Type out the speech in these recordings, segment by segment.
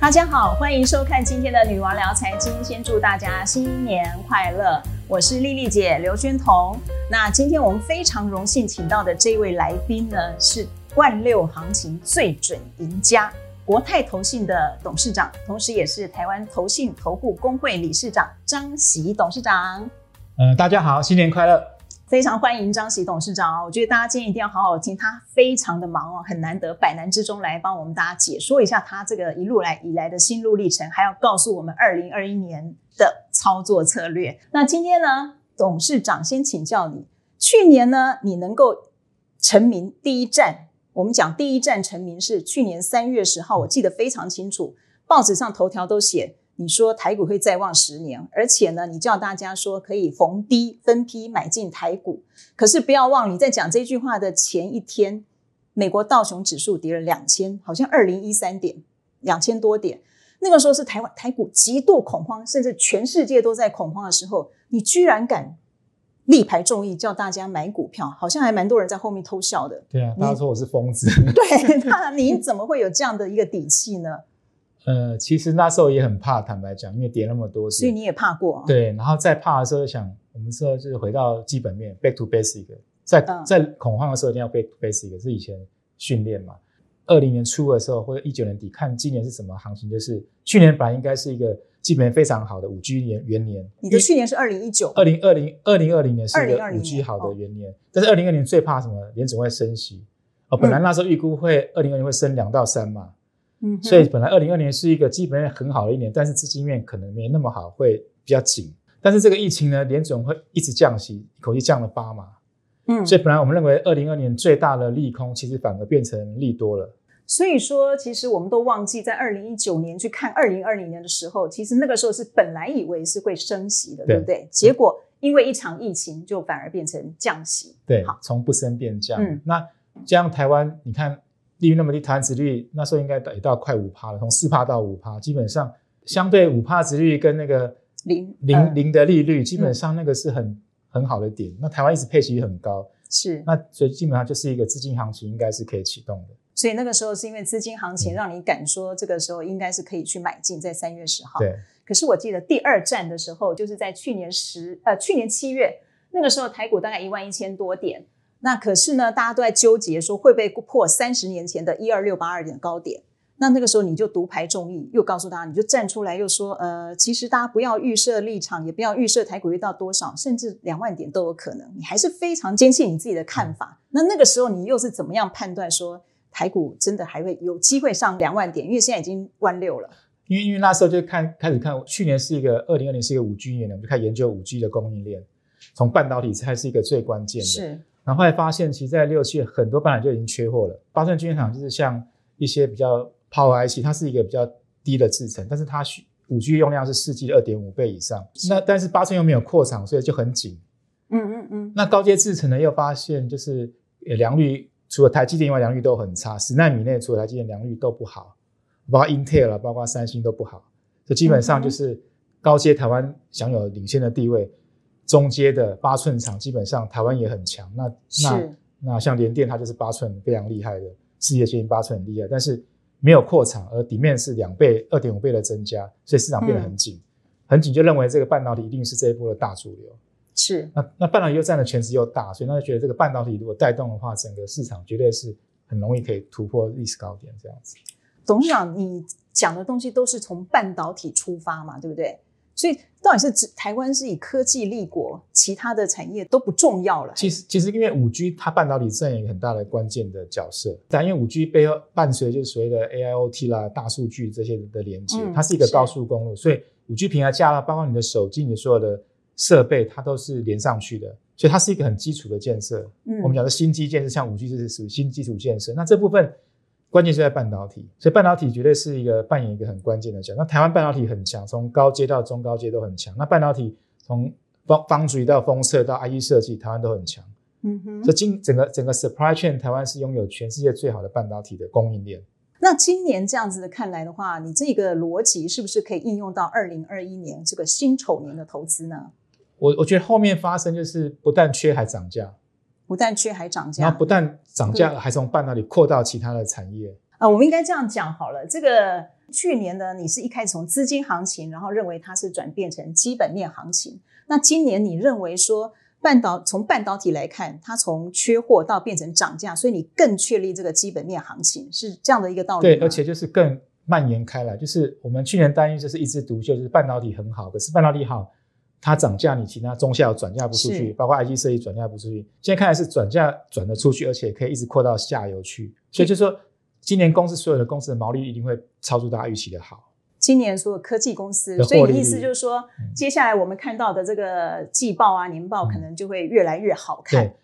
大家好，欢迎收看今天的女王聊财经。先祝大家新年快乐！我是丽丽姐刘娟彤。那今天我们非常荣幸请到的这位来宾呢，是万六行情最准赢家国泰投信的董事长，同时也是台湾投信投顾工会理事长张喜董事长。嗯，大家好，新年快乐！非常欢迎张喜董事长啊，我觉得大家今天一定要好好听，他非常的忙哦，很难得百难之中来帮我们大家解说一下他这个一路来以来的心路历程，还要告诉我们二零二一年的操作策略。那今天呢，董事长先请教你，去年呢你能够成名第一站，我们讲第一站成名是去年三月十号，我记得非常清楚，报纸上头条都写。你说台股会再旺十年，而且呢，你叫大家说可以逢低分批买进台股，可是不要忘，你在讲这句话的前一天，美国道琼指数跌了两千，好像二零一三点，两千多点，那个时候是台湾台股极度恐慌，甚至全世界都在恐慌的时候，你居然敢力排众议叫大家买股票，好像还蛮多人在后面偷笑的。对啊，大家说我是疯子。对，那你怎么会有这样的一个底气呢？呃，其实那时候也很怕，坦白讲，因为跌那么多，所以你也怕过。对，然后再怕的时候，想我们说就是回到基本面，back to basic，在在恐慌的时候一定要 back to basic，是以前训练嘛。二零年初的时候或者一九年底，看今年是什么行情，就是去年本来应该是一个基本面非常好的五 G 年元年。你的去年是二零一九，二零二零二零二零年是一个五 G 好的元年，但是二零二零年最怕什么？年总会升息哦，本来那时候预估会二零二零会升两到三嘛。嗯，所以本来二零二年是一个基本面很好的一年，但是资金面可能没那么好，会比较紧。但是这个疫情呢，联总会一直降息，一口气降了八码。嗯，所以本来我们认为二零二年最大的利空，其实反而变成利多了。所以说，其实我们都忘记在二零一九年去看二零二零年的时候，其实那个时候是本来以为是会升息的，对不对？结果因为一场疫情，就反而变成降息。对，从不升变降。嗯，那这样台湾，你看。利率那么低，台湾殖率那时候应该也到快五趴了，从四趴到五趴，基本上相对五趴殖率跟那个零零零的利率，基本上那个是很很好的点。那台湾一直配息率很高，是那所以基本上就是一个资金行情，应该是可以启动的。所以那个时候是因为资金行情让你敢说这个时候应该是可以去买进，在三月十号。对。可是我记得第二站的时候，就是在去年十呃去年七月那个时候，台股大概一万一千多点。那可是呢，大家都在纠结说会不会破三十年前的一二六八二点高点。那那个时候你就独排众议，又告诉大家，你就站出来又说，呃，其实大家不要预设立场，也不要预设台股会到多少，甚至两万点都有可能。你还是非常坚信你自己的看法。那那个时候你又是怎么样判断说台股真的还会有机会上两万点？因为现在已经万六了。因为因为那时候就看开始看，去年是一个二零二零是一个五 G 年，我们就开始研究五 G 的供应链，从半导体才是一个最关键的。是。然后后来发现，其实，在六七月很多半导体就已经缺货了。八寸晶圆厂就是像一些比较 Power IC，它是一个比较低的制程，但是它需五 G 用量是四 G 的二点五倍以上。那但是八寸又没有扩厂，所以就很紧。嗯嗯嗯。那高阶制程呢，又发现就是良率除了台积电以外，良率都很差。十纳米内除了台积电良率都不好，包括 Intel 包括三星都不好。这基本上就是高阶台湾享有领先的地位。中阶的八寸厂基本上台湾也很强，那那那像联电它就是八寸非常厉害的，事业线八寸很厉害，但是没有扩厂，而底面是两倍、二点五倍的增加，所以市场变得很紧，很紧就认为这个半导体一定是这一波的大主流。是，那那半导体又占的权值又大，所以那就觉得这个半导体如果带动的话，整个市场绝对是很容易可以突破历史高点这样子。董事长，你讲的东西都是从半导体出发嘛，对不对？所以到底是指台湾是以科技立国，其他的产业都不重要了。其实其实因为五 G 它半导体占一个很大的关键的角色，但因为五 G 背后伴随就是所谓的 AIoT 啦、大数据这些的连接，它是一个高速公路，所以五 G 平台架了，包括你的手机、你所有的设备，它都是连上去的，所以它是一个很基础的建设。我们讲的新基建是像五 G 是属于新基础建设，那这部分。关键是在半导体，所以半导体绝对是一个扮演一个很关键的角色。那台湾半导体很强，从高阶到中高阶都很强。那半导体从方方锥到封测到 IE 设计，台湾都很强。嗯哼，所以今整个整个 supply chain 台湾是拥有全世界最好的半导体的供应链。那今年这样子的看来的话，你这个逻辑是不是可以应用到二零二一年这个辛丑年的投资呢？我我觉得后面发生就是不但缺还涨价。不但缺还涨价，然后不但涨价，还从半导体扩到其他的产业啊。我们应该这样讲好了，这个去年呢，你是一开始从资金行情，然后认为它是转变成基本面行情。那今年你认为说半导从半导体来看，它从缺货到变成涨价，所以你更确立这个基本面行情是这样的一个道理对，而且就是更蔓延开来。就是我们去年担心就是一枝独秀，就是半导体很好，可是半导体好，它涨价，你其他中下游转嫁不出去，包括计转嫁不出去。现在看来是转嫁转得出去，而且可以一直扩到下游去。所以就说，今年公司所有的公司的毛利率一定会超出大家预期的好。今年所有科技公司，所以你意思就是说，嗯接下来我们看到的这个季报啊、年报，可能就会越来越好看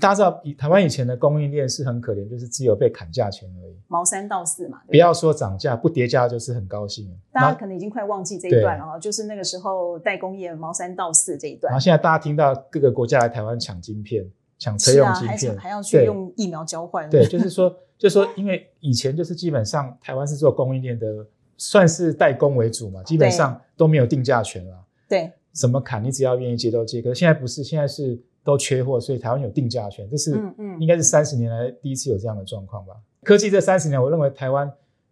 大家知道，以台湾以前的供应链是很可怜，就是只有被砍价钱而已。毛三到四嘛，对不要说涨价，不叠加就是很高兴。大家可能已经快忘记这一段了哦，就是那个时候代工业毛三到四这一段然后，现在大家听到各个国家来台湾抢晶片、抢车用晶片，还要去用疫苗交换，对，就是说，就是说，因为以前就是基本上台湾是做供应链的，算是代工为主嘛，基本上都没有定价权了，对怎么砍你只要愿意接都接。可是现在不是，现在是都缺货，所以台湾有定价权，这是应该是三十年来第一次有这样的状况吧。科技这三十年，我认为台湾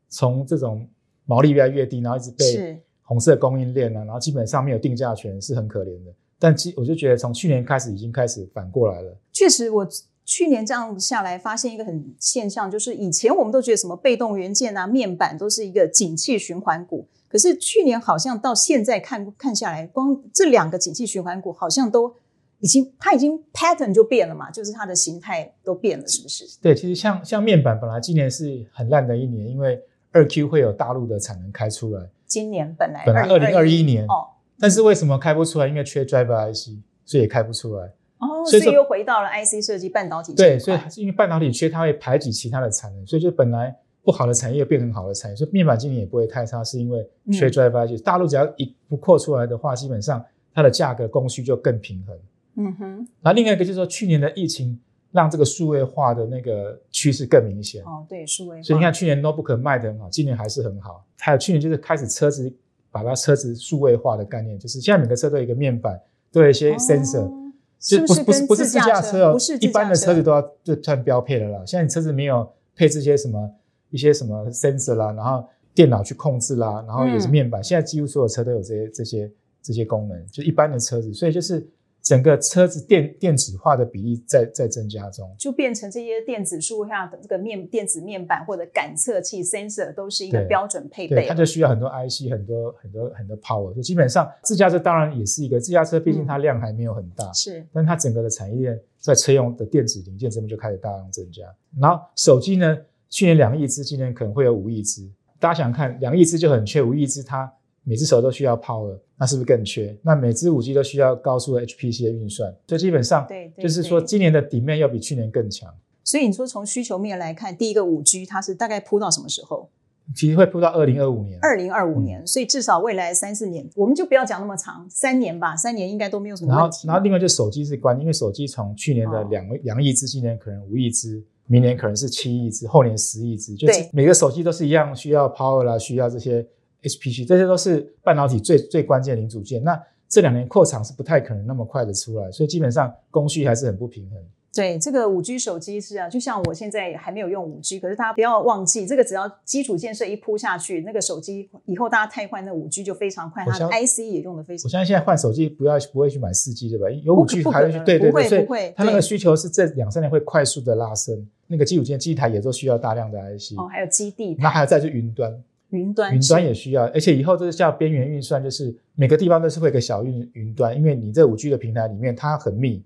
从这种毛利越来越低，然后一直被是红色供应链啊，然后基本上没有定价权，是很可怜的。但其我就觉得从去年开始已经开始反过来了。确实，我去年这样下来，发现一个很现象，就是以前我们都觉得什么被动元件啊、面板都是一个景气循环股，可是去年好像到现在看看下来，光这两个景气循环股好像都已经它已经 pattern 就变了嘛，就是它的形态都变了，是不是？对，其实像像面板本来今年是很烂的一年，因为二 Q 会有大陆的产能开出来，今年本来本来二零二一年，哦但是为什么开不出来？因为缺 driver IC，所以也开不出来。哦，所所以又回到了 IC 设计半导体这对，所以还是因为半导体缺，它会排挤其他的产能，所以就本来不好的产业变很好的产业，所以面板今年也不会太差，是因为缺嗯 driver IC。大陆只要一不扩出来的话，基本上它的价格供需就更平衡。嗯哼，然后另外一个就是说，去年的疫情让这个数位化的那个趋势更明显。哦对，数位化，所以你看，去年 notebook 卖的很好，今年还是很好。还有去年就是开始车子把它车子数位化的概念，就是现在每个车都有一个面板，都有一些 sensor，、哦就是不是不是不是自驾车哦，不是一般的车子都要就算标配了啦。现在你车子没有配置一些什么一些什么 sensor 啦，然后电脑去控制啦，然后也是嗯面板。现在几乎所有车都有这些这些这些功能，就一般的车子，所以就是整个车子电电子化的比例在在增加中。就变成这些电子数位化的这个面电子面板或者感测器 sensor 都是一个对标准配对，备了。它就需要很多 IC，很多很多很多 power。就基本上自驾车当然也是一个自驾车，毕竟它量还没有很大，是但它整个的产业链在车用的电子零件这边就开始大量增加。然后手机呢，去年两亿只，今年可能会有五亿只。大家想看，两亿只就很缺，五亿只它每只手都需要 power，那是不是更缺？那每只五 G 都需要高速的 HPC 的运算，所以基本上对对就是说今年的底面要比去年更强。所以你说从需求面来看，第一个五 G 它是大概铺到什么时候？其实会铺到二零二五年，二零二五嗯年，所以至少未来三四年，我们就不要讲那么长，三年吧，三年应该都没有什么然后问，题。然后另外就手机是关，因为手机从去年的哦两两亿只，今年可能五亿只，明年可能是七亿只，后年十亿只，就是每个手机都是一样需要 power 啦，需要这些 HPC，这些都是半导体最最关键的零组件。那这两年扩厂是不太可能那么快的出来，所以基本上供需还是很不平衡。对，这个五 G 手机是啊，就像我现在还没有用五 G，可是大家不要忘记，这个只要基础建设一铺下去，那个手机以后大家太换那五 G 就非常快，它的 IC 也用的非常我。相信现在换手机不要不会去买四 G 对吧？有五 G 还会去对对对，所以不会它那个需求是这两三年会快速的拉升，那个基础建机台也都需要大量的 IC，、哦，还有基地那还有再就云端。云端，云端也需要，而且以后就是叫边缘运算，就是每个地方都是会有一个小云云端，因为你这五 G 的平台里面它很密，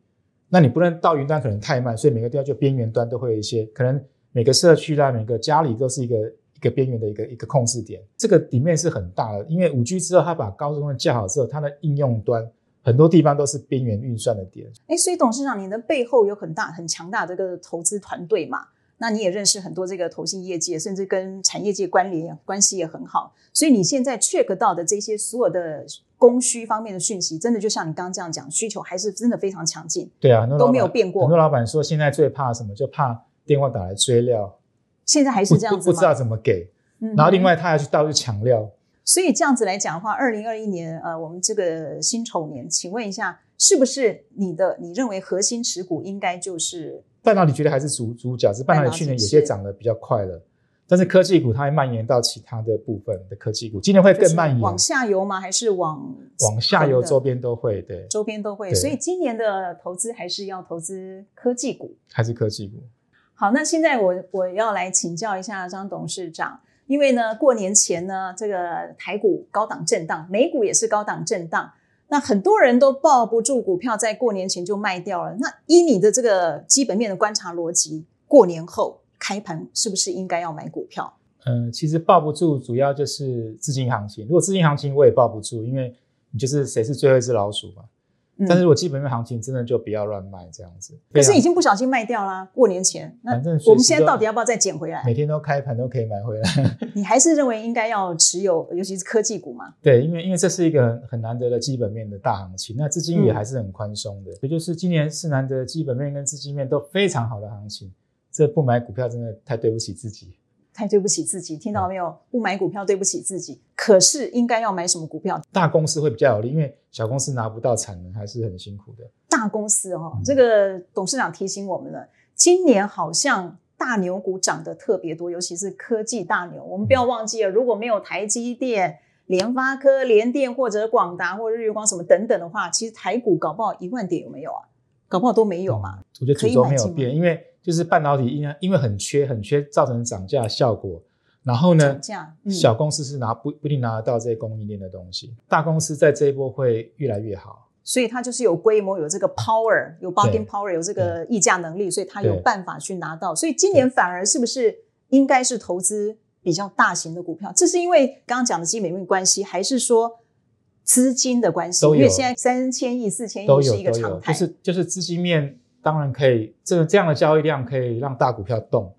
那你不能到云端可能太慢，所以每个地方就边缘端都会有一些，可能每个社区啦、每个家里都是一个一个边缘的一个一个控制点，这个里面是很大的，因为五 G 之后它把高速公路架好之后，它的应用端很多地方都是边缘运算的点，哎，所以董事长，你的背后有很大很强大的这个投资团队嘛？那你也认识很多这个投信业界，甚至跟产业界关联关系也很好，所以你现在 check 到的这些所有的供需方面的讯息，真的就像你刚刚这样讲，需求还是真的非常强劲。对啊，都没有变过很多老板说现在最怕什么，就怕电话打来追料，现在还是这样子吗？不不知道怎么给，嗯然后另外他还去到处抢料。所以这样子来讲的话，二零二一年，呃，我们这个辛丑年，请问一下，是不是你的你认为核心持股应该就是半导体绝对还是主主角，只是半导体去年有些涨得比较快了，但是科技股它会蔓延到其他的部分的科技股，今年会更蔓延往下游吗？还是往往下游周边都会？对，周边都会。所以今年的投资还是要投资科技股。还是科技股。好，那现在我我要来请教一下张董事长，因为呢，过年前呢，这个台股高档震荡，美股也是高档震荡，那很多人都抱不住股票，在过年前就卖掉了。那依你的这个基本面的观察逻辑，过年后开盘是不是应该要买股票？嗯，其实抱不住，主要就是资金行情。如果资金行情我也抱不住，因为你就是谁是最后一只老鼠吧。嗯但是如果基本面行情真的就不要乱卖这样子。可是已经不小心卖掉啦，过年前。那反正我们现在到底要不要再捡回来？每天都开盘都可以买回来。你还是认为应该要持有，尤其是科技股嘛？对，因为因为这是一个很很难得的基本面的大行情，那资金也嗯还是很宽松的，也就是今年是难得基本面跟资金面都非常好的行情，这不买股票真的太对不起自己。太对不起自己，听到没有？不买股票对不起自己，可是应该要买什么股票？大公司会比较有利，因为小公司拿不到产能还是很辛苦的。大公司哦，嗯这个董事长提醒我们了，今年好像大牛股涨得特别多，尤其是科技大牛。我们不要忘记了，如果没有台积电、联发科、联电或者广达或日月光什么等等的话，其实台股搞不好一万点有没有啊？搞不好都没有嘛。我觉得可主轴以买进吗没有变，因为就是半导体因为因为很缺很缺，造成涨价效果。然后呢嗯，小公司是拿不不一定拿得到这些供应链的东西，大公司在这一波会越来越好。所以它就是有规模，有这个 power，有 bargain 对 power，有这个议价能力，所以它有对办法去拿到。所以今年反而是不是应该是投资比较大型的股票？这是因为刚刚讲的基本面关系，还是说资金的关系？都有因为现在三千亿、四千都亿是一个常态，就是就是资金面当然可以，这个这样的交易量可以让大股票动。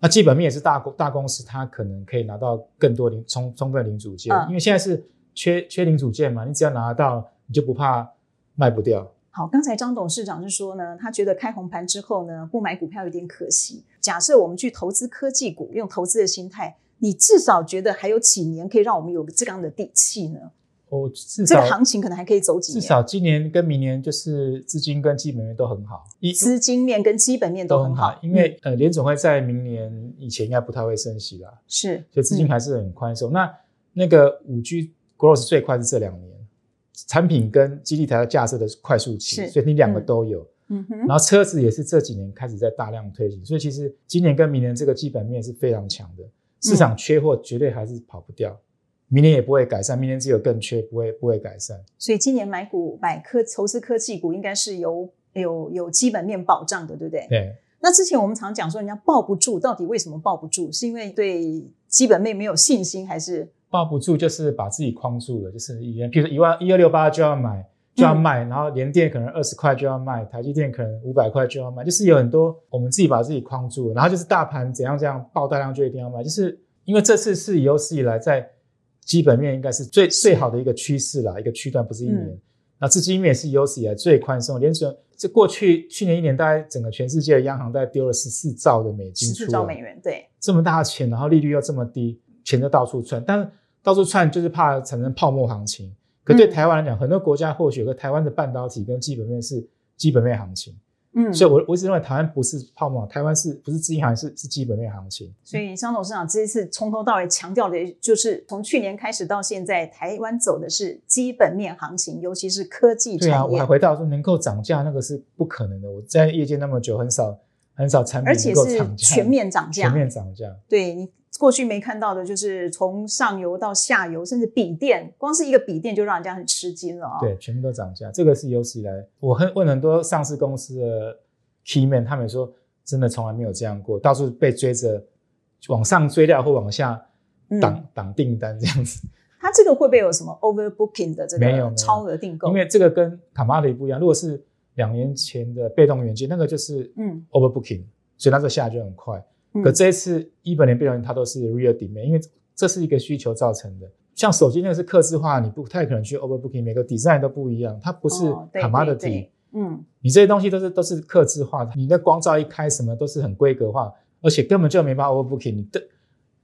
那基本面也是大公大公司，它可能可以拿到更多零充充分零组件，嗯因为现在是缺缺零组件嘛，你只要拿得到，你就不怕卖不掉。好，刚才张董事长是说呢，他觉得开红盘之后呢，不买股票有点可惜。假设我们去投资科技股，用投资的心态，你至少觉得还有几年可以让我们有这样的底气呢？我至少这个少行情可能还可以走几年。至少今年跟明年就是资金跟基本面都很好，一资金面跟基本面都很好，因为、嗯呃联总会在明年以前应该不太会升息啦，是所以资金嗯。还是很宽松。那那个五 G growth 最快是这两年，产品跟基地台的架设的快速期，所以你两个嗯都有。嗯。哼，然后车子也是这几年开始在大量推行，所以其实今年跟明年这个基本面是非常强的，市场缺货绝对还是跑不掉，明年也不会改善，明年只有更缺，不会不会改善。所以今年买股买科投资科技股应该是有有有基本面保障的，对不对？对，那之前我们常讲说人家抱不住，到底为什么抱不住？是因为对基本面没有信心，还是抱不住就是把自己框住了，就是以前，譬如说一万一二六八就要买就要卖，然后联电可能二十块就要卖，台积电可能五百块就要卖，就是有很多我们自己把自己框住了，然后就是大盘怎样这样爆大量就一定要卖，就是因为这次是有史以来在基本面应该是最最好的一个趋势啦，一个区段不是一年。嗯那资金面也是有史以来最宽松，连准这过去去年一年，大概整个全世界的央行大概丢了十四兆的美金十出来，四兆美元？对，这么大的钱，然后利率又这么低，钱就到处窜，但是到处窜就是怕产生泡沫行情。可对嗯台湾来讲，很多国家或许有个台湾的半导体跟基本面是基本面行情，嗯，所以我我一直认为台湾不是泡沫，台湾是不是资金行情是是基本面行情。所以张董事长这一次从头到尾强调的，就是从去年开始到现在，台湾走的是基本面行情，尤其是科技对啊，我还，回到说能够涨价那个是不可能的。我在业界那么久，很少很少产品能够涨价，全面涨价全。面涨价。对你过去没看到的，就是从上游到下游，甚至笔电，光是一个笔电就让人家很吃惊了啊、对，全部都涨价，这个是有史以来，我很问很多上市公司的 key man，他们说真的从来没有这样过，到处被追着往上追掉或往下嗯挡挡订单这样子。它这个会不会有什么 overbooking 的这没有没有个超额订购？因为这个跟 commodity 不一样，如果是两年前的被动元件，那个就是嗯 overbooking，所以那个下来就很快。嗯可这一次一本年被动元件它都是 real demand，因为这是一个需求造成的。像手机那个是刻字化，你不太可能去 overbooking，每个 design 都不一样，它不是 commodity。对嗯，你这些东西都是都是刻字化的，你的光照一开，什么都是很规格化，而且根本就没办法 overbooking，你都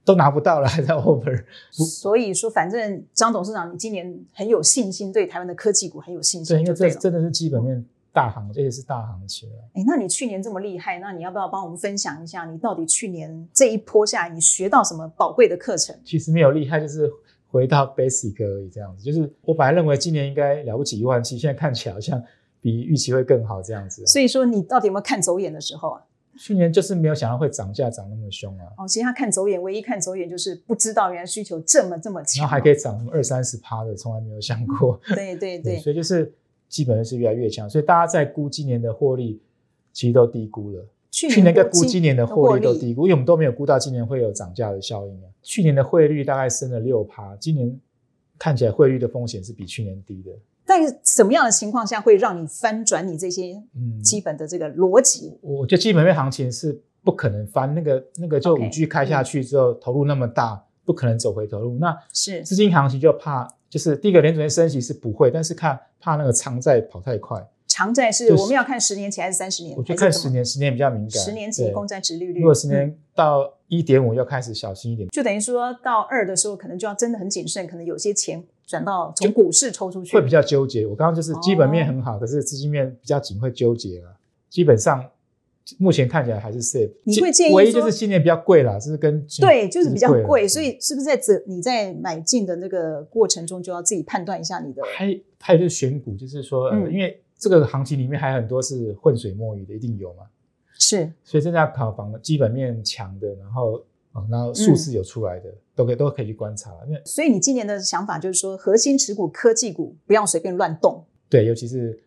都拿不到了，还在 over。所以说，反正张董事长，你今年很有信心，对台湾的科技股很有信心对，因为。这真的是基本面大行，这也是大行情了。哎，那你去年这么厉害，那你要不要帮我们分享一下，你到底去年这一波下来，你学到什么宝贵的课程？其实没有厉害，就是回到 basic 而已，这样子。就是我本来认为今年应该了不起一万七，现在看起来好像比预期会更好这样子、啊。所以说，你到底有没有看走眼的时候啊？去年就是没有想到会涨价涨那么凶啊，哦，其实他看走眼，唯一看走眼就是不知道原来需求这么这么强，然后还可以涨二三十趴的，从来没有想过。对对 对，所以就是基本面是越来越强，所以大家在估今年的获利，其实都低估了。去去年跟估今今年的获利都低估，因为我们都没有估到今年会有涨价的效应啊。去年的汇率大概升了六趴，今年看起来汇率的风险是比去年低的。但是什么样的情况下会让你翻转你这些嗯，基本的这个逻辑？我觉得基本面行情是不可能翻，那个那个就五 G 开下去之后，投入那么大，不可能走回头路。那是资金行情就怕，就是第一个联储会升息是不会，但是看怕那个长债跑太快。长债是就是我们要看十年期还是三十年？我觉得还是怎么看十年，十年比较敏感。十年期公债值利率，如果十嗯年到一点五，要开始小心一点，就等于说到二的时候，可能就要真的很谨慎，可能有些钱转到从股市抽出去，会比较纠结。我刚刚就是基本面很哦好，可是资金面比较紧，会纠结了。基本上目前看起来还是 safe。你会建议唯一就是今年比较贵啦，就是跟对，就是比较了贵，所以是不是在这你在买进的那个过程中，就要自己判断一下你的还还有就是选股，就是说，因为这个行情里面还有很多是浑水摸鱼的，一定有嘛。是所以真的要考房基本面强的，然后哦，然后数字有出来的，都可以都可以去观察。因为所以你今年的想法就是说，核心持股科技股不要随便乱动，对，尤其是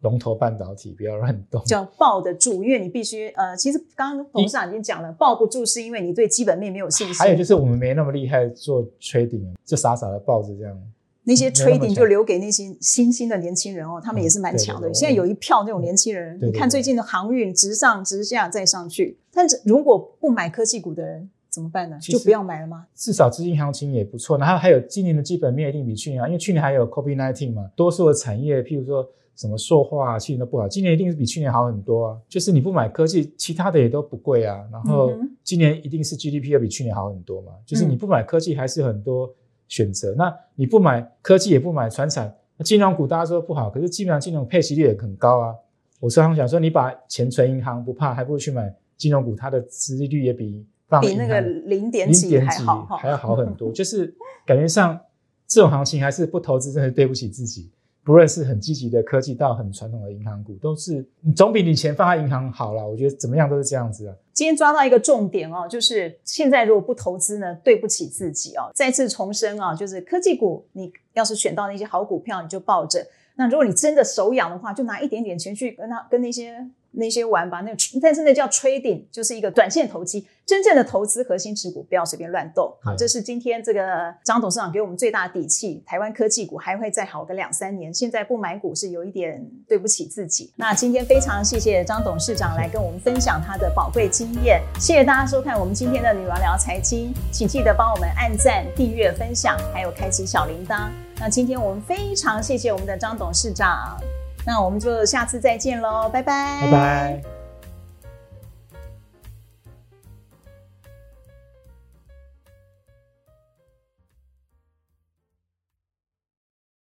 龙头半导体不要乱动。就要抱得住，因为你必须呃，其实刚刚董事长已经讲了，抱不住是因为你对基本面没有信心。还有就是我们没那么厉害做 trading，就傻傻的抱着这样。那些 trading 就留给那些新兴的年轻人哦，他们也是蛮强的。嗯对对对现在有一票那种年轻人，你看最近的航运直上直下再上去，但是如果不买科技股的人怎么办呢？就不要买了吗？至少资金行情也不错，然后还有今年的基本面一定比去年好，因为去年还有 COVID nineteen 嘛，多数的产业，譬如说什么塑化啊，去年都不好，今年一定是比去年好很多啊。就是你不买科技，其他的也都不贵啊。然后今年一定是 GDP 要比去年好很多嘛，就是你不买科技还是很多选择。那你不买科技也不买船产，那金融股大家说不好，可是基本上金融配息率也很高啊。我常常想说，你把钱存银行不怕，还不如去买金融股，它的殖利率也比放比那个零点几零点几还好。还要好很多，就是感觉上这种行情还是不投资真的对不起自己。不论是很积极的科技到很传统的银行股，都是你总比你钱放在银行好啦。我觉得怎么样都是这样子啊。今天抓到一个重点哦，就是现在如果不投资呢，对不起自己哦。再次重申啊，就是科技股，你要是选到那些好股票，你就抱着。那如果你真的手痒的话，就拿一点点钱去跟他跟那些那些玩吧。那但是那叫 trading，就是一个短线投机。真正的投资核心持股，不要随便乱动。好，这是今天这个张董事长给我们最大的底气。台湾科技股还会再好个两三年，现在不买股是有一点对不起自己。那今天非常谢谢张董事长来跟我们分享他的宝贵经验，谢谢大家收看我们今天的女王聊财经，请记得帮我们按赞、订阅、分享，还有开启小铃铛。那今天我们非常谢谢我们的张董事长，那我们就下次再见喽，拜拜，拜拜。